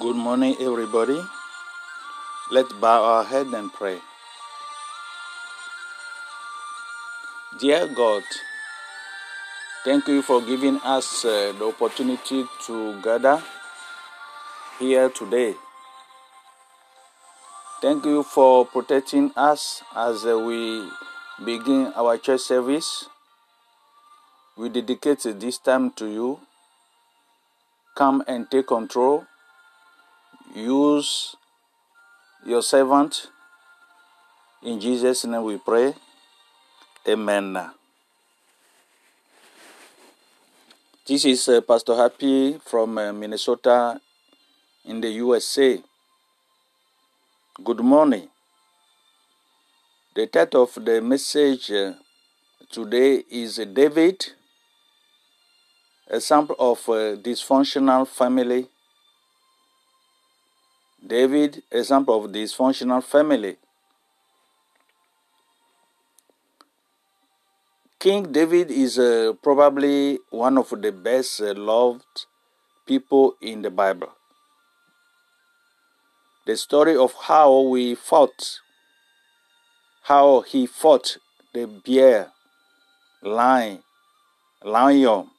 Good morning, everybody. Let's bow our head and pray. Dear God, thank you for giving us uh, the opportunity to gather here today. Thank you for protecting us as uh, we begin our church service. We dedicate this time to you. Come and take control. Use your servant. In Jesus' name we pray. Amen. This is uh, Pastor Happy from uh, Minnesota in the USA. Good morning. The title of the message uh, today is David, a sample of a dysfunctional family. David, example of dysfunctional family. King David is uh, probably one of the best uh, loved people in the Bible. The story of how we fought, how he fought the bear, lion, lion,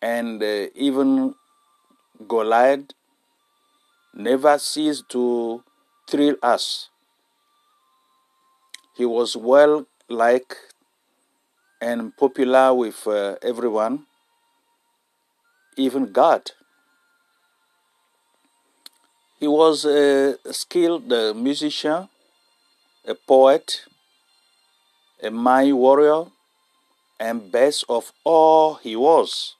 and uh, even Goliath never ceased to thrill us. He was well liked and popular with uh, everyone, even God. He was a skilled uh, musician, a poet, a mighty warrior, and best of all, he was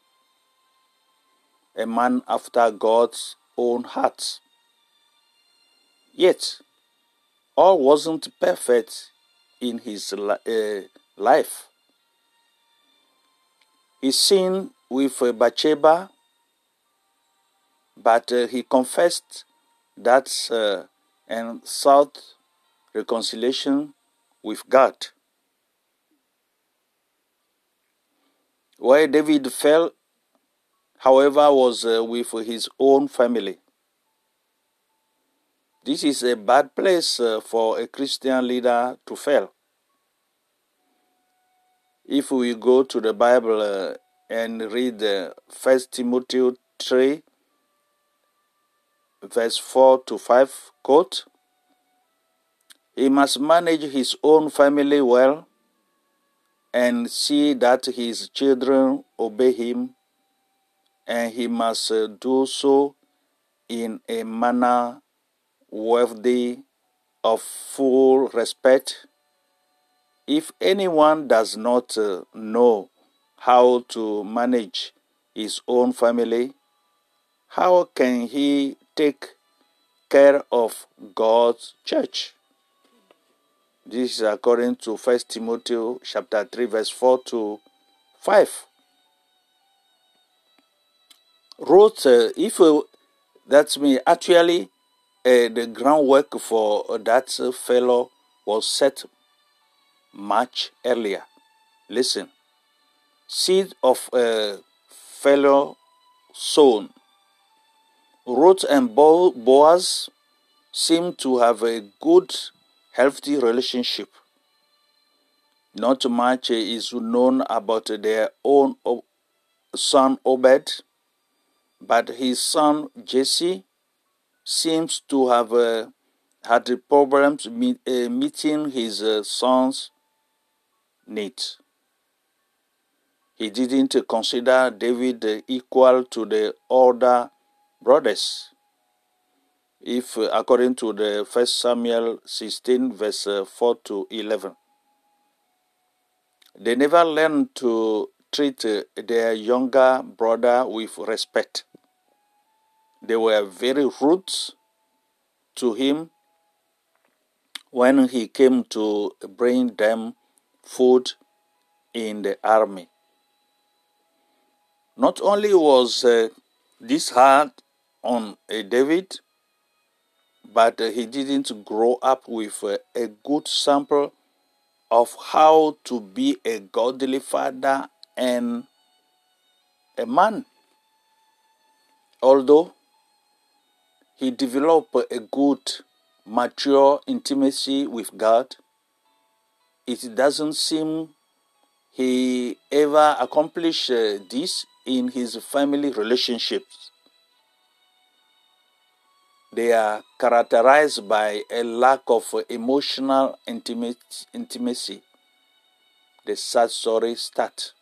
a man after God's own heart. Yet, all wasn't perfect in his uh, life. He sinned with uh, Bathsheba, but uh, he confessed that uh, and sought reconciliation with God. Where David fell, however, was uh, with his own family. This is a bad place uh, for a Christian leader to fail. If we go to the Bible uh, and read uh, 1 Timothy 3, verse 4 to 5, quote, He must manage his own family well and see that his children obey him, and he must uh, do so in a manner worthy of full respect. If anyone does not uh, know how to manage his own family, how can he take care of God's church? This is according to 1 Timothy chapter 3 verse 4 to 5. Wrote, uh, if uh, that's me, actually uh, the groundwork for that fellow was set much earlier. Listen, seed of a fellow sown. Ruth and Boaz seem to have a good, healthy relationship. Not much is known about their own son Obed, but his son Jesse seems to have uh, had problems meet, uh, meeting his uh, son's needs. He didn't consider David equal to the other brothers. If, uh, according to the First Samuel 16, verse uh, 4 to 11, they never learned to treat uh, their younger brother with respect. They were very rude to him when he came to bring them food in the army. Not only was uh, this hard on uh, David, but uh, he didn't grow up with uh, a good sample of how to be a godly father and a man. Although he developed a good, mature intimacy with God. It doesn't seem he ever accomplished uh, this in his family relationships. They are characterized by a lack of emotional intimacy. The sad story starts.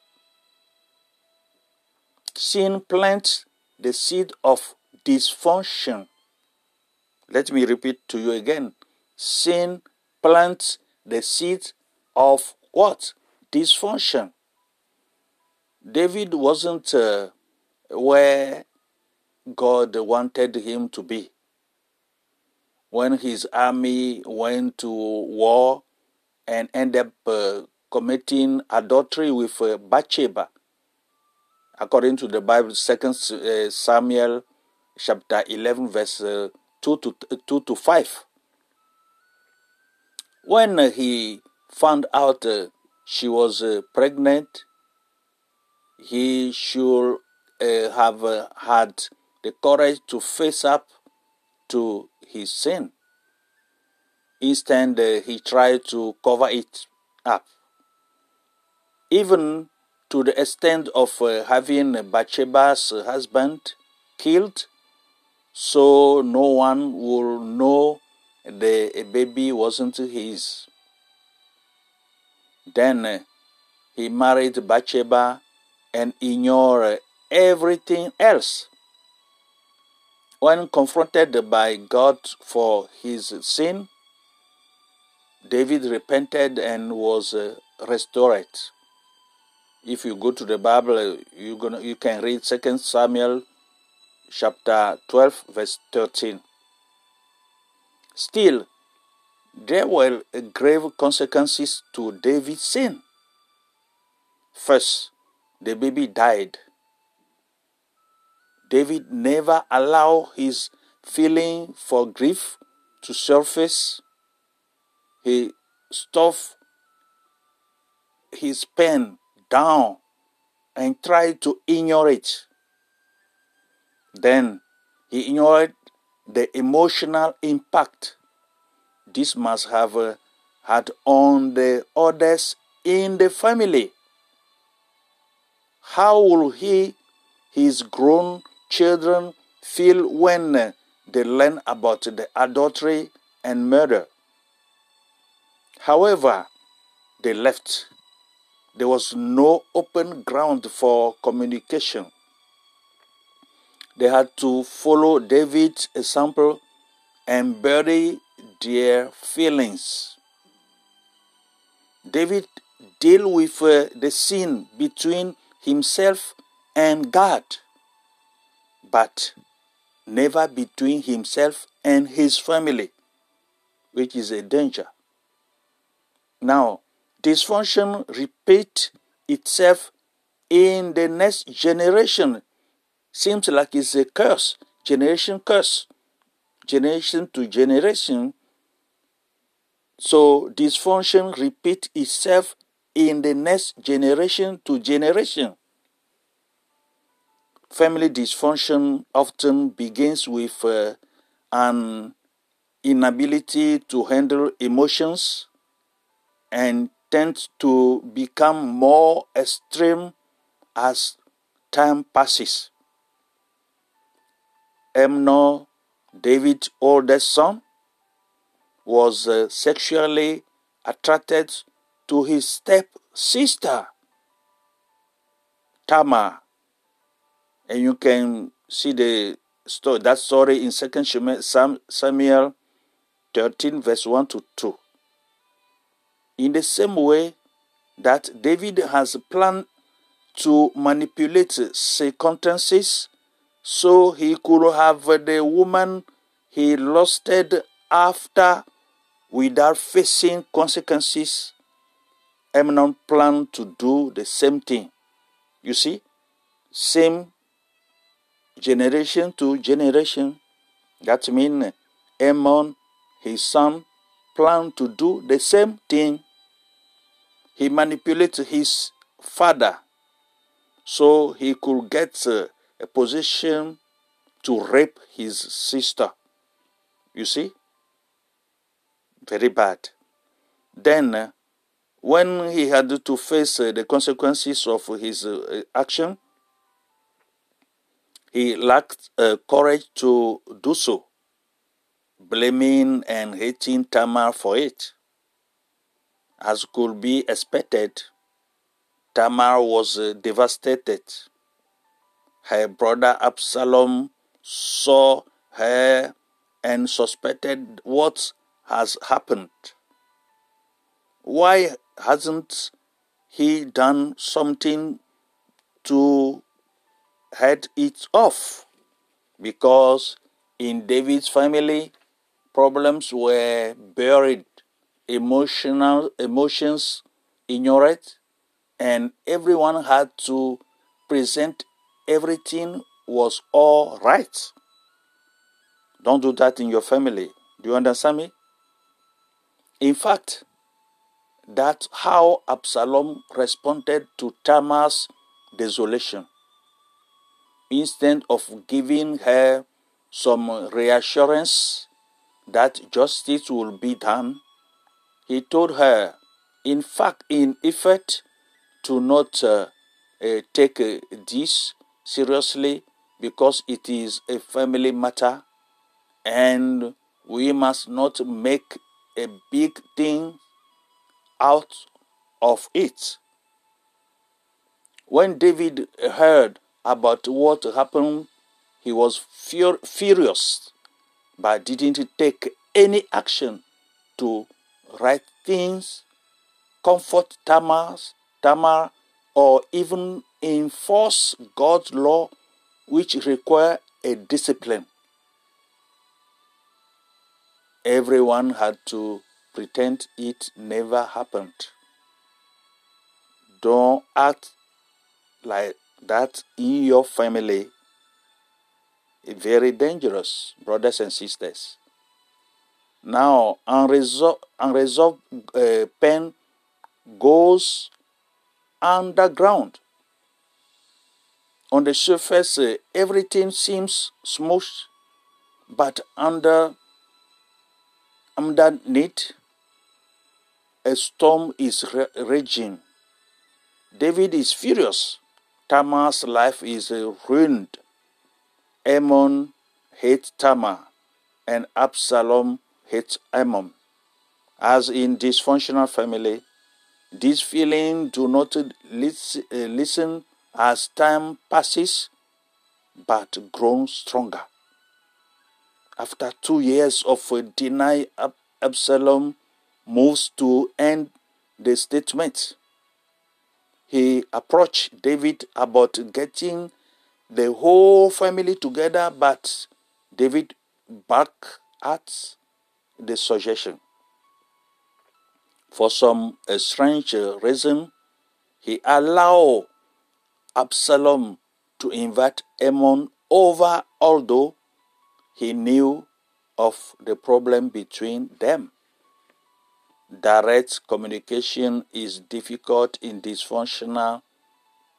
Sin plants the seed of dysfunction. Let me repeat to you again. Sin plants the seed of what? Dysfunction. David wasn't uh, where God wanted him to be. When his army went to war and ended up uh, committing adultery with uh, Bathsheba, according to the Bible, Second uh, Samuel chapter 11, verse uh, 2, to, 2 to 5. When he found out uh, she was uh, pregnant, he should uh, have uh, had the courage to face up to his sin. Instead, uh, he tried to cover it up. Even to the extent of uh, having Bathsheba's husband killed, so no one will know the baby wasn't his. Then uh, he married Bathsheba and ignored everything else. When confronted by God for his sin, David repented and was uh, restored. If you go to the Bible, you gonna you can read Second Samuel chapter 12 verse 13. Still, there were grave consequences to David's sin. First, the baby died. David never allowed his feeling for grief to surface. He stuffed his pain down and tried to ignore it. Then he ignored the emotional impact this must have uh, had on the others in the family. How will he, his grown children, feel when they learn about the adultery and murder? However, they left. There was no open ground for communication. They had to follow David's example and bury their feelings. David deal with uh, the sin between himself and God, but never between himself and his family, which is a danger. Now, dysfunction repeat itself in the next generation. Seems like it's a curse, generation curse, generation to generation. So dysfunction repeat itself in the next generation to generation. Family dysfunction often begins with uh, an inability to handle emotions and tends to become more extreme as time passes. Amnon, David's oldest son, was uh, sexually attracted to his step sister Tamar, and you can see the story that story in Second Samuel 13, verse 1 to 2. In the same way that David has planned to manipulate circumstances so he could have the woman he lusted after without facing consequences, Amnon planned to do the same thing. You see, same generation to generation. That means Amnon, his son, planned to do the same thing. He manipulated his father so he could get uh, a position to rape his sister. You see? Very bad. Then, uh, when he had to face uh, the consequences of his uh, action, he lacked courage to do so, blaming and hating Tamar for it. As could be expected, Tamar was devastated. Her brother Absalom saw her and suspected what has happened. Why hasn't he done something to head it off? Because in David's family, problems were buried, emotional emotions ignored, and everyone had to present everything was all right. Don't do that in your family. Do you understand me? In fact, that's how Absalom responded to Tamar's desolation. Instead of giving her some reassurance that justice will be done, he told her, in fact, in effect, to not uh, uh, take uh, this seriously because it is a family matter and we must not make a big thing out of it. When David heard about what happened, he was fur- furious, but didn't take any action to right things, comfort Tamar, Tamar, or even enforce God's law, which require a discipline. Everyone had to pretend it never happened. Don't act like that in your family. It's very dangerous, brothers and sisters. Now, unresolved, unresolved uh, pain goes underground. On the surface, uh, everything seems smooth, but under underneath, a storm is raging. David is furious. Tamar's life is ruined. Ammon hates Tamar, and Absalom hates Ammon. As in dysfunctional family, these feelings do not listen as time passes, but grow stronger. After two years of denial, Absalom moves to end the statement. He approached David about getting the whole family together, but David backed at the suggestion. For some strange reason, he allowed Absalom to invite Ammon over, although he knew of the problem between them. Direct communication is difficult in dysfunctional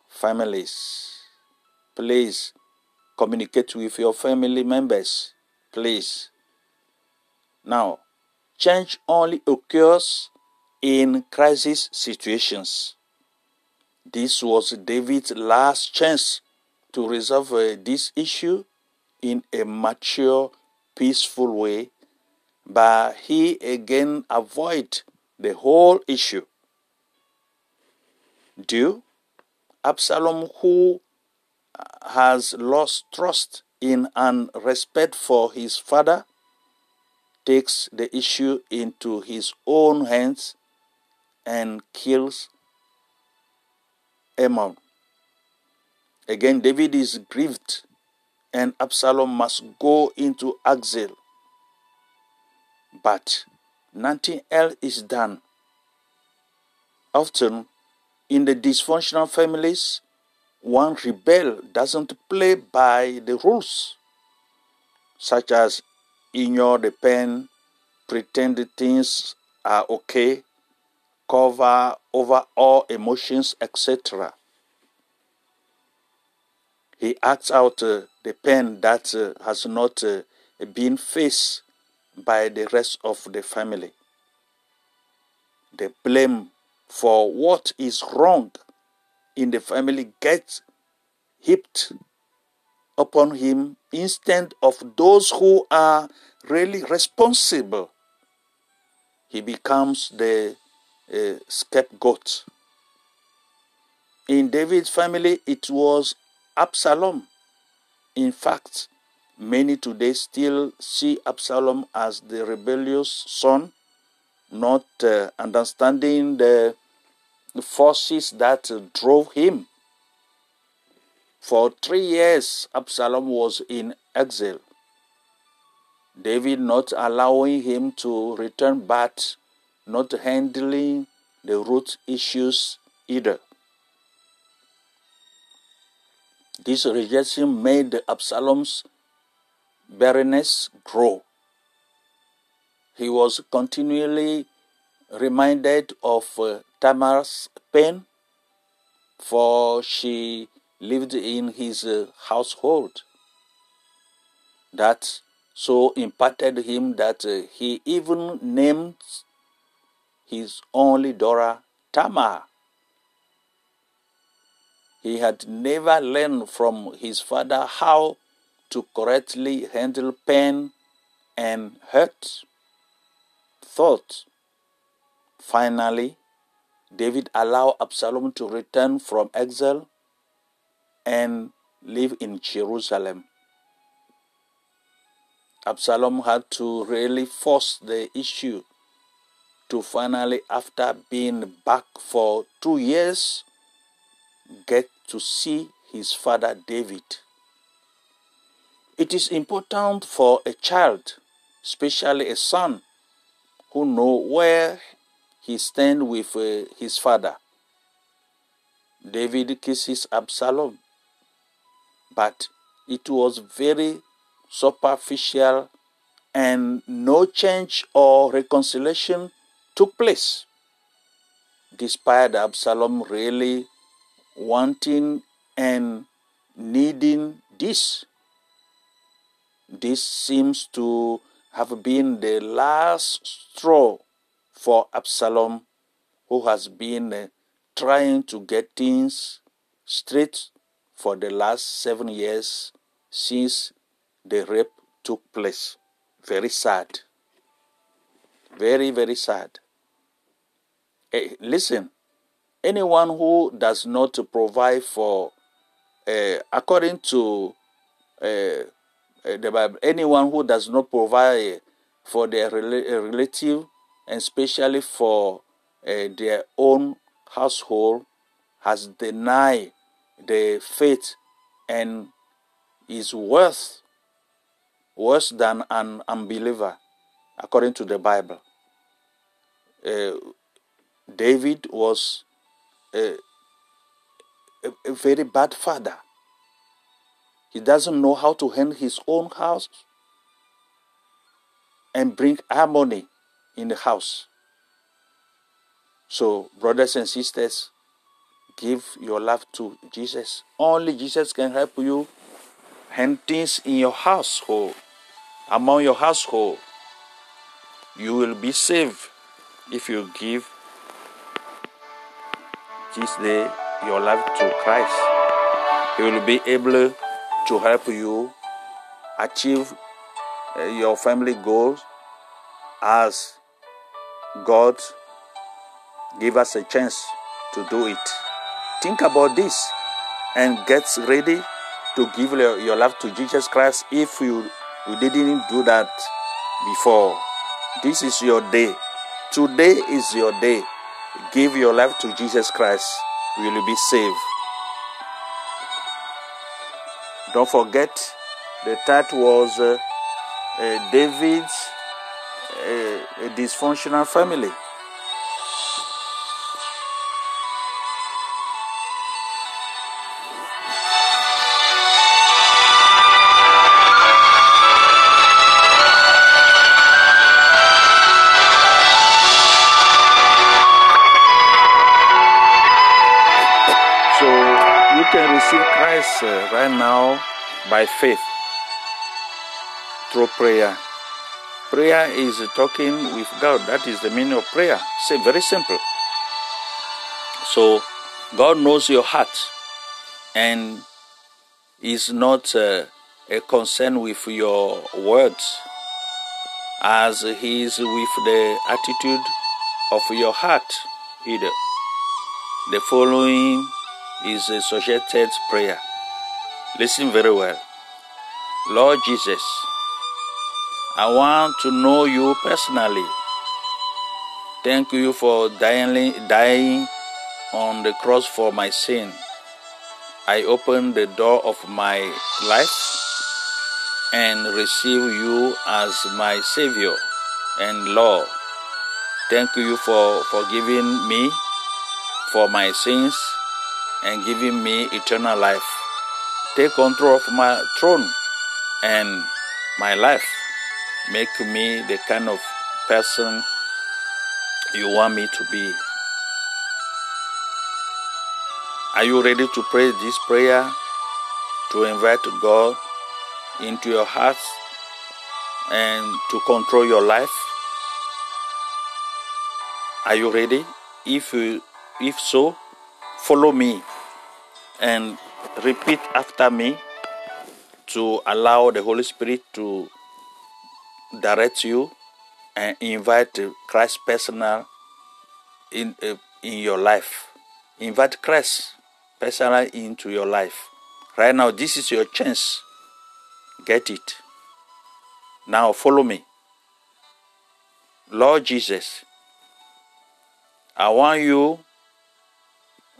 families. Please communicate with your family members. Please. Now, change only occurs in crisis situations. This was David's last chance to resolve uh, this issue in a mature, peaceful way, but he again avoid the whole issue. Do Absalom, who has lost trust in and respect for his father, takes the issue into his own hands and kills Ammon. Again, David is grieved and Absalom must go into exile. But nothing else is done. Often, in the dysfunctional families, one rebel doesn't play by the rules, such as ignore the pain, pretend things are okay, cover over all emotions, etc. He acts out uh, the pain that uh, has not uh, been faced by the rest of the family. The blame for what is wrong in the family gets heaped upon him instead of those who are really responsible. He becomes the uh, scapegoat. In David's family, it was Absalom. In fact, many today still see Absalom as the rebellious son, not uh, understanding the forces that drove him. For three years, Absalom was in exile. David not allowing him to return, but not handling the root issues either. This rejection made Absalom's barrenness grow. He was continually reminded of uh, Tamar's pain, for she lived in his uh, household. That so impacted him that uh, he even named his only daughter Tamar. He had never learned from his father how to correctly handle pain and hurt. Thought. Finally, David allowed Absalom to return from exile and live in Jerusalem. Absalom had to really force the issue to finally, after being back for two years, get to see his father David. It is important for a child, especially a son, who know where he stands with uh, his father. David kisses Absalom, but it was very superficial and no change or reconciliation took place. Despite Absalom really wanting and needing this, this seems to have been the last straw for Absalom, who has been uh, trying to get things straight for the last seven years since the rape took place. Very sad. Very, very sad. Hey, listen, anyone who does not provide for, uh, according to uh, the Bible, anyone who does not provide for their relative and especially for uh, their own household has denied the faith and is worse worse than an unbeliever according to the bible uh, david was a, a, a very bad father he doesn't know how to handle his own house and bring harmony in the house. So, brothers and sisters, give your love to Jesus. Only Jesus can help you handle things in your household, among your household. You will be saved if you give this day your love to Christ. He will be able to help you achieve uh, your family goals as God give us a chance to do it. Think about this and get ready to give your life to Jesus Christ if you, you didn't do that before. This is your day. Today is your day. Give your life to Jesus Christ. Will You will be saved. Don't forget, the third was uh, uh, David's a dysfunctional family. Receive Christ uh, right now by faith through prayer. Prayer is talking with God. That is the meaning of prayer. Say very simple. So God knows your heart and is not uh, a concern with your words as he is with the attitude of your heart either. The following is a suggested prayer. Listen very well. Lord Jesus, I want to know you personally. Thank you for dying, dying on the cross for my sin. I open the door of my life and receive you as my Savior and Lord. Thank you for forgiving me for my sins and giving me eternal life. Take control of my throne and my life. Make me the kind of person you want me to be. Are you ready to pray this prayer to invite God into your heart and to control your life? Are you ready? If you, if so, follow me and repeat after me to allow the Holy Spirit to direct you and invite Christ personal in uh, in your life. Invite Christ personal into your life. Right now, this is your chance. Get it. Now follow me. Lord Jesus, I want you,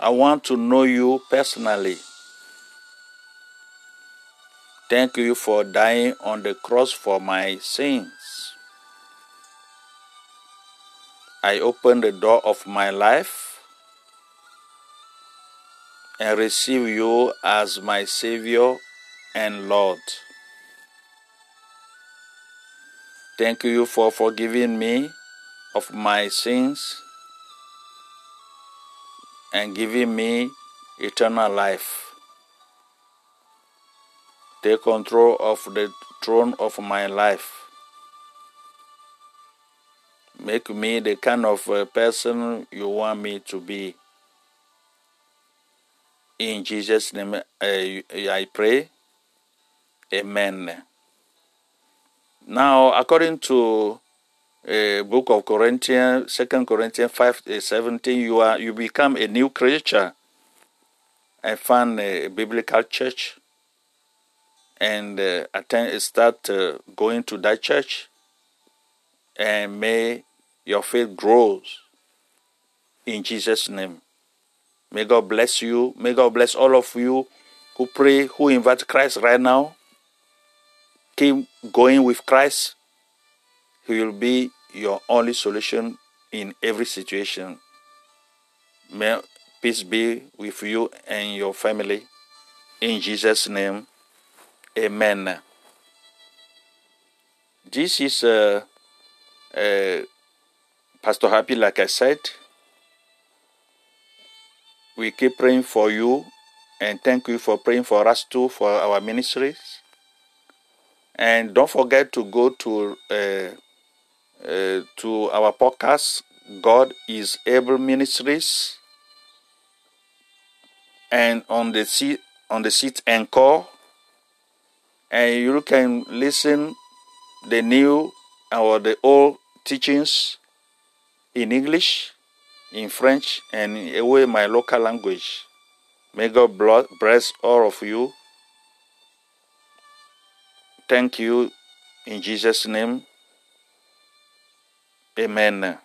I want to know you personally. Thank you for dying on the cross for my sins. I open the door of my life and receive you as my Savior and Lord. Thank you for forgiving me of my sins and giving me eternal life. Take control of the throne of my life. Make me the kind of person you want me to be. In Jesus' name uh, I pray. Amen. Now, according to book of Corinthians, Second Corinthians 5 uh, 17, you are you become a new creature and find a biblical church and uh, attend, start uh, going to that church and may your faith grows in Jesus' name. May God bless you. May God bless all of you who pray, who invite Christ right now. Keep going with Christ. Will be your only solution in every situation. May peace be with you and your family. In Jesus' name, amen. This is uh, uh, Pastor Happy, like I said. We keep praying for you and thank you for praying for us too for our ministries. And don't forget to go to uh, uh, to our podcast, God is Able Ministries, and on the seat on the seat Anchor, and you can listen the new or the old teachings in English, in French, and away my local language. May God bless all of you. Thank you in Jesus' name. Amen.